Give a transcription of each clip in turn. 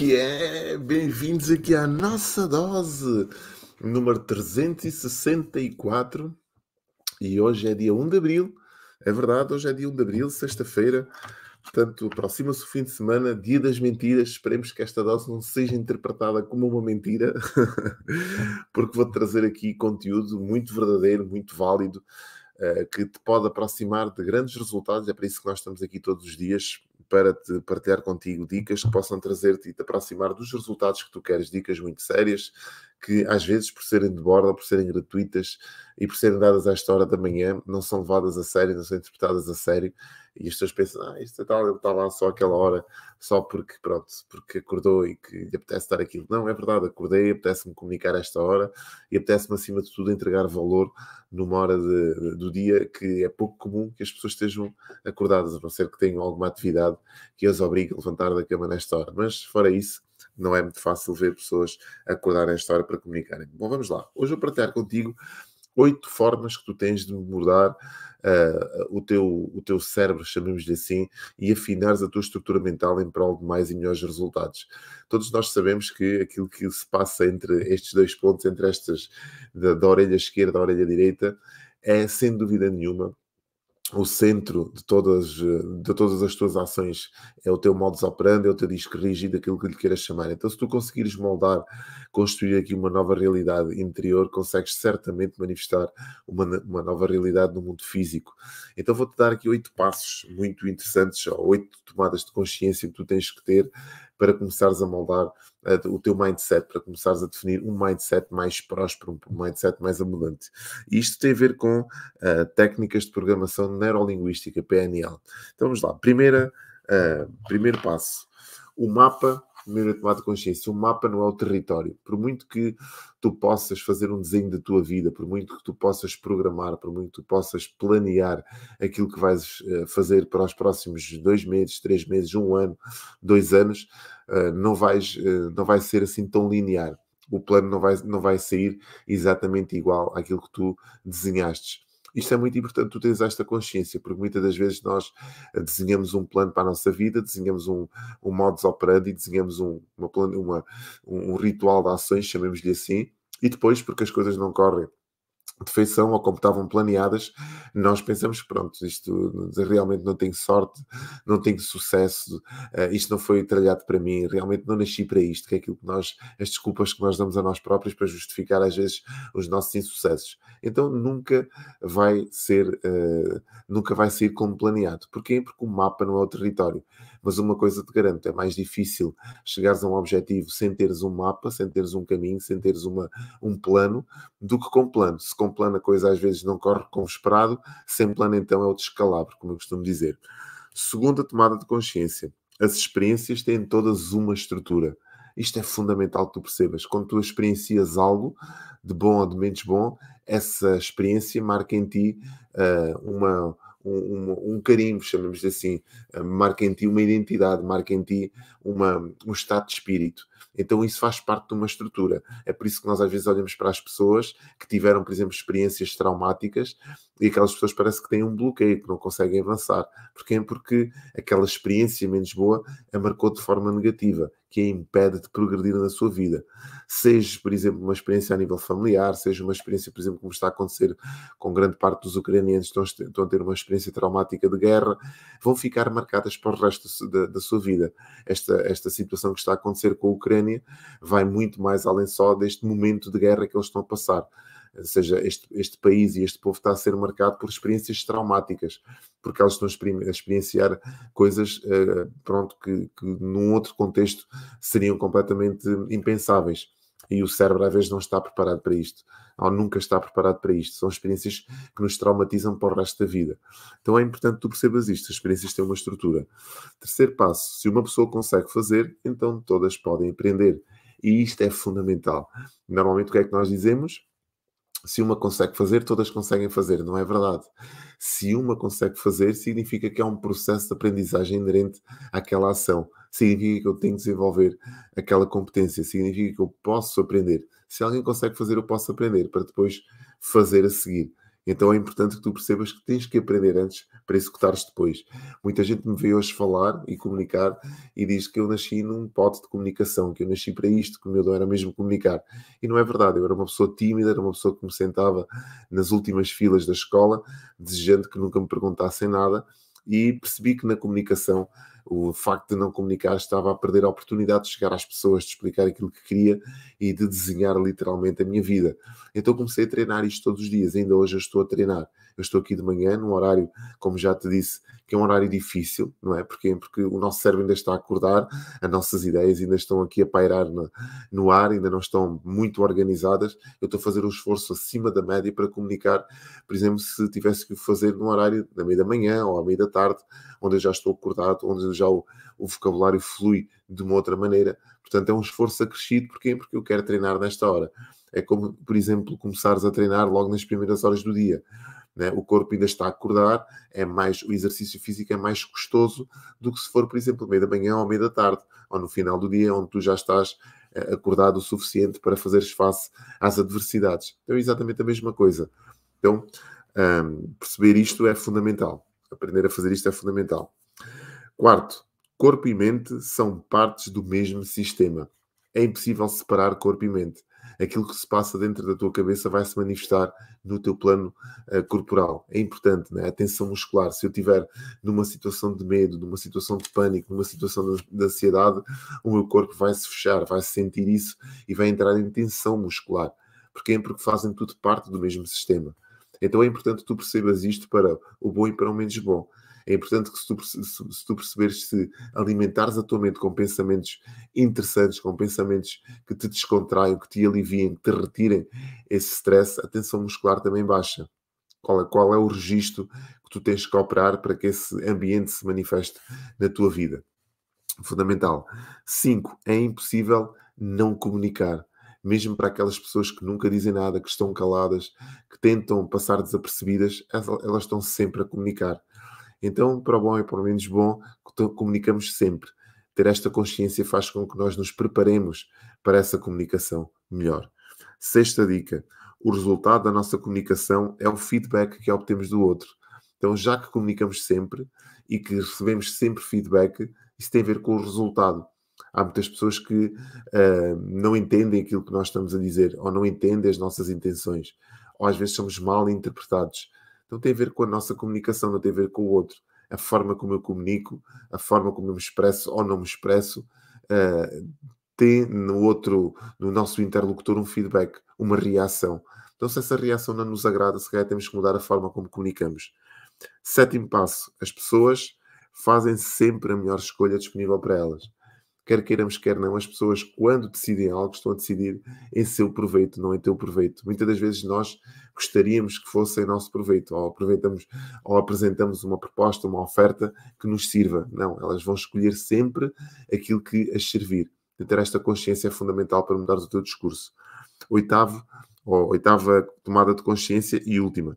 que é? Bem-vindos aqui à nossa dose número 364 e hoje é dia 1 de Abril. É verdade, hoje é dia 1 de Abril, sexta-feira. Portanto, aproxima-se o fim de semana, dia das mentiras. Esperemos que esta dose não seja interpretada como uma mentira, porque vou trazer aqui conteúdo muito verdadeiro, muito válido, uh, que te pode aproximar de grandes resultados. É para isso que nós estamos aqui todos os dias para te partilhar contigo dicas que possam trazer-te e te aproximar dos resultados que tu queres, dicas muito sérias, que às vezes, por serem de borda, por serem gratuitas e por serem dadas a esta hora da manhã, não são levadas a sério, não são interpretadas a sério, e as pessoas pensam, ah, isto é tal, ele está lá só aquela hora, só porque, pronto, porque acordou e que lhe apetece dar aquilo. Não, é verdade, acordei, apetece-me comunicar esta hora e apetece-me, acima de tudo, entregar valor numa hora de, de, do dia que é pouco comum que as pessoas estejam acordadas, a não ser que tenham alguma atividade que as obrigue a levantar da cama nesta hora. Mas, fora isso, não é muito fácil ver pessoas acordarem esta hora para comunicarem. Bom, vamos lá. Hoje vou partilhar contigo oito formas que tu tens de mudar uh, o, teu, o teu cérebro, chamemos-lhe assim, e afinares a tua estrutura mental em prol de mais e melhores resultados. Todos nós sabemos que aquilo que se passa entre estes dois pontos, entre estas da, da orelha esquerda e da orelha direita, é sem dúvida nenhuma o centro de todas, de todas as tuas ações é o teu modus operandi, é o teu disco rígido, aquilo que lhe queiras chamar. Então, se tu conseguires moldar, construir aqui uma nova realidade interior, consegues certamente manifestar uma, uma nova realidade no mundo físico. Então, vou-te dar aqui oito passos muito interessantes, ou oito tomadas de consciência que tu tens que ter para começares a moldar uh, o teu mindset, para começares a definir um mindset mais próspero, um mindset mais abundante. E isto tem a ver com uh, técnicas de programação neurolinguística, PNL. Então vamos lá. Primeira, uh, primeiro passo. O mapa primeira tomada de consciência. O mapa não é o território. Por muito que tu possas fazer um desenho da tua vida, por muito que tu possas programar, por muito que tu possas planear aquilo que vais eh, fazer para os próximos dois meses, três meses, um ano, dois anos, eh, não, vais, eh, não vai ser assim tão linear. O plano não vai, não vai sair exatamente igual àquilo que tu desenhaste. Isto é muito importante, tu tens esta consciência, porque muitas das vezes nós eh, desenhamos um plano para a nossa vida, desenhamos um, um modus operandi, desenhamos um, uma, uma, um ritual de ações, chamemos-lhe assim, e depois, porque as coisas não correm de feição ou como estavam planeadas, nós pensamos pronto, isto realmente não tem sorte, não tem sucesso, uh, isto não foi tralhado para mim, realmente não nasci para isto, que é aquilo que nós, as desculpas que nós damos a nós próprios para justificar às vezes os nossos insucessos. Então nunca vai ser, uh, nunca vai sair como planeado. Porquê? Porque o mapa não é o território. Mas uma coisa te garanto, é mais difícil chegares a um objetivo sem teres um mapa, sem teres um caminho, sem teres uma, um plano, do que com plano. Se com plano a coisa às vezes não corre como esperado, sem plano então é o descalabro, como eu costumo dizer. Segunda tomada de consciência. As experiências têm todas uma estrutura. Isto é fundamental que tu percebas. Quando tu experiencias algo, de bom ou de menos bom, essa experiência marca em ti uh, uma, um, um, carimbo, chamemos assim, uh, marca em ti uma identidade, marca em ti uma, um estado de espírito. Então isso faz parte de uma estrutura. É por isso que nós às vezes olhamos para as pessoas que tiveram, por exemplo, experiências traumáticas e aquelas pessoas parece que têm um bloqueio, que não conseguem avançar. Porquê? Porque aquela experiência menos boa a marcou de forma negativa, que a impede de progredir na sua vida. Seja, por exemplo, uma experiência a nível familiar, seja uma experiência, por exemplo, como está a acontecer com grande parte dos ucranianos que estão a ter uma experiência traumática de guerra, vão ficar marcadas para o resto da, da sua vida. Esta, esta situação que está a acontecer com a Ucrânia vai muito mais além só deste momento de guerra que eles estão a passar ou seja, este, este país e este povo está a ser marcado por experiências traumáticas, porque eles estão a experienciar coisas, uh, pronto, que, que num outro contexto seriam completamente impensáveis. E o cérebro às vezes não está preparado para isto, ou nunca está preparado para isto. São experiências que nos traumatizam para o resto da vida. Então é importante que tu percebas isto. As experiências têm uma estrutura. Terceiro passo: se uma pessoa consegue fazer, então todas podem aprender. E isto é fundamental. Normalmente o que é que nós dizemos? Se uma consegue fazer, todas conseguem fazer, não é verdade. Se uma consegue fazer, significa que há um processo de aprendizagem inerente àquela ação. Significa que eu tenho que desenvolver aquela competência, significa que eu posso aprender. Se alguém consegue fazer, eu posso aprender para depois fazer a seguir. Então é importante que tu percebas que tens que aprender antes para executares depois. Muita gente me vê hoje falar e comunicar e diz que eu nasci num pote de comunicação, que eu nasci para isto, que o meu dom era mesmo comunicar. E não é verdade, eu era uma pessoa tímida, era uma pessoa que me sentava nas últimas filas da escola, desejando que nunca me perguntassem nada, e percebi que na comunicação o facto de não comunicar estava a perder a oportunidade de chegar às pessoas, de explicar aquilo que queria e de desenhar literalmente a minha vida. Então comecei a treinar isto todos os dias, ainda hoje eu estou a treinar. Eu estou aqui de manhã, num horário, como já te disse, que é um horário difícil, não é? Porquê? Porque o nosso cérebro ainda está a acordar, as nossas ideias ainda estão aqui a pairar no, no ar, ainda não estão muito organizadas. Eu estou a fazer um esforço acima da média para comunicar, por exemplo, se tivesse que fazer num horário da meia da manhã ou à meia da tarde, onde eu já estou acordado, onde já o, o vocabulário flui de uma outra maneira. Portanto, é um esforço acrescido. Porquê? Porque eu quero treinar nesta hora. É como, por exemplo, começares a treinar logo nas primeiras horas do dia. Né? O corpo ainda está a acordar, é mais, o exercício físico é mais custoso do que se for, por exemplo, meio da manhã ou meio da tarde, ou no final do dia, onde tu já estás eh, acordado o suficiente para fazeres face às adversidades. Então é exatamente a mesma coisa. Então, um, perceber isto é fundamental. Aprender a fazer isto é fundamental. Quarto, corpo e mente são partes do mesmo sistema. É impossível separar corpo e mente. Aquilo que se passa dentro da tua cabeça vai se manifestar no teu plano uh, corporal. É importante, né? a tensão muscular. Se eu estiver numa situação de medo, numa situação de pânico, numa situação de, de ansiedade, o meu corpo vai se fechar, vai sentir isso e vai entrar em tensão muscular. Porquê? Porque fazem tudo parte do mesmo sistema. Então é importante que tu percebas isto para o bom e para o menos bom. É importante que se tu, se, se tu perceberes se alimentares a tua mente com pensamentos interessantes, com pensamentos que te descontraiam, que te aliviem, que te retirem esse stress, a tensão muscular também baixa. Qual é, qual é o registro que tu tens que operar para que esse ambiente se manifeste na tua vida? Fundamental. 5. É impossível não comunicar mesmo para aquelas pessoas que nunca dizem nada, que estão caladas, que tentam passar desapercebidas, elas estão sempre a comunicar. Então, para o bom e para o menos bom, comunicamos sempre. Ter esta consciência faz com que nós nos preparemos para essa comunicação melhor. Sexta dica: o resultado da nossa comunicação é o feedback que obtemos do outro. Então, já que comunicamos sempre e que recebemos sempre feedback, isso tem a ver com o resultado. Há muitas pessoas que uh, não entendem aquilo que nós estamos a dizer, ou não entendem as nossas intenções, ou às vezes somos mal interpretados. Então tem a ver com a nossa comunicação, não tem a ver com o outro. A forma como eu comunico, a forma como eu me expresso ou não me expresso, uh, tem no outro, no nosso interlocutor, um feedback, uma reação. Então, se essa reação não nos agrada, se calhar temos que mudar a forma como comunicamos. Sétimo passo: as pessoas fazem sempre a melhor escolha disponível para elas quer queiramos, quer não, as pessoas, quando decidem algo, estão a decidir em seu proveito, não em teu proveito. Muitas das vezes nós gostaríamos que fosse em nosso proveito, ou aproveitamos, ou apresentamos uma proposta, uma oferta que nos sirva. Não, elas vão escolher sempre aquilo que as servir. ter esta consciência é fundamental para mudares o teu discurso. Oitavo, ou oitava tomada de consciência e última.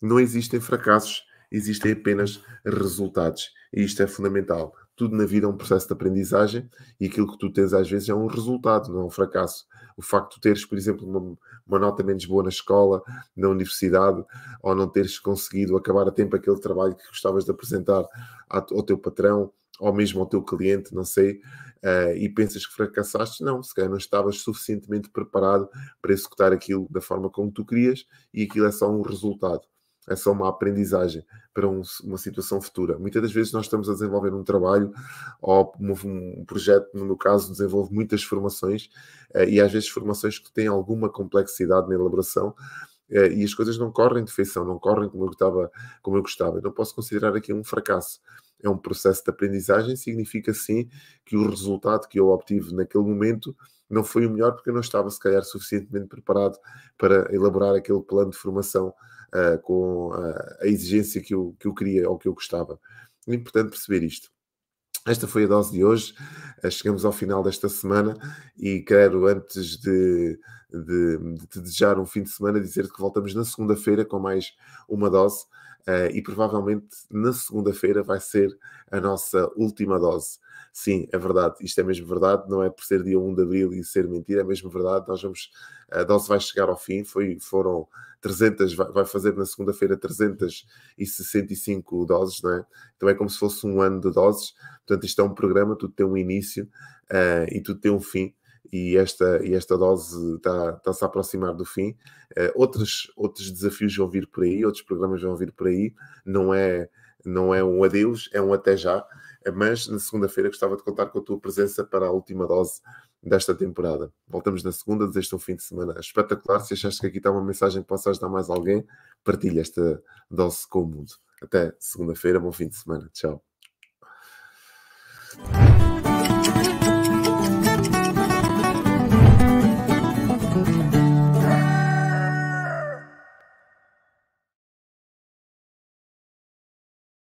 Não existem fracassos, existem apenas resultados. E isto é fundamental tudo na vida é um processo de aprendizagem e aquilo que tu tens às vezes é um resultado, não é um fracasso. O facto de teres, por exemplo, uma, uma, nota menos boa na escola, na universidade, ou não teres conseguido acabar a tempo aquele trabalho que gostavas de apresentar ao teu patrão, ou mesmo ao teu cliente, não sei, uh, e pensas que fracassaste, não, se calhar não estavas suficientemente preparado para executar aquilo da forma como tu querias e aquilo é só um resultado é só uma aprendizagem para um, uma situação futura. Muitas das vezes nós estamos a desenvolver um trabalho ou um, um projeto, no meu caso, desenvolve muitas formações uh, e às vezes formações que têm alguma complexidade na elaboração uh, e as coisas não correm de feição, não correm como eu, estava, como eu gostava. Eu não posso considerar aqui um fracasso. É um processo de aprendizagem, significa sim que o resultado que eu obtive naquele momento não foi o melhor porque eu não estava, se calhar, suficientemente preparado para elaborar aquele plano de formação uh, com uh, a exigência que eu, que eu queria ou que eu gostava. É importante perceber isto. Esta foi a dose de hoje. Uh, chegamos ao final desta semana e quero, antes de, de, de te desejar um fim de semana, dizer que voltamos na segunda-feira com mais uma dose. Uh, e provavelmente na segunda-feira vai ser a nossa última dose. Sim, é verdade, isto é mesmo verdade, não é por ser dia 1 de abril e ser mentira, é mesmo verdade. Nós vamos, a dose vai chegar ao fim, foi, foram 300, vai fazer na segunda-feira 365 doses, não é? Então é como se fosse um ano de doses. Portanto, isto é um programa, tudo tem um início uh, e tudo tem um fim e esta, e esta dose está-se está a aproximar do fim. Uh, outros, outros desafios vão vir por aí, outros programas vão vir por aí. Não é, não é um adeus, é um até já. Mas na segunda-feira gostava de contar com a tua presença para a última dose desta temporada. Voltamos na segunda, desejo um fim de semana espetacular. Se achaste que aqui está uma mensagem que possa ajudar mais alguém, partilha esta dose com o mundo. Até segunda-feira, bom fim de semana. Tchau.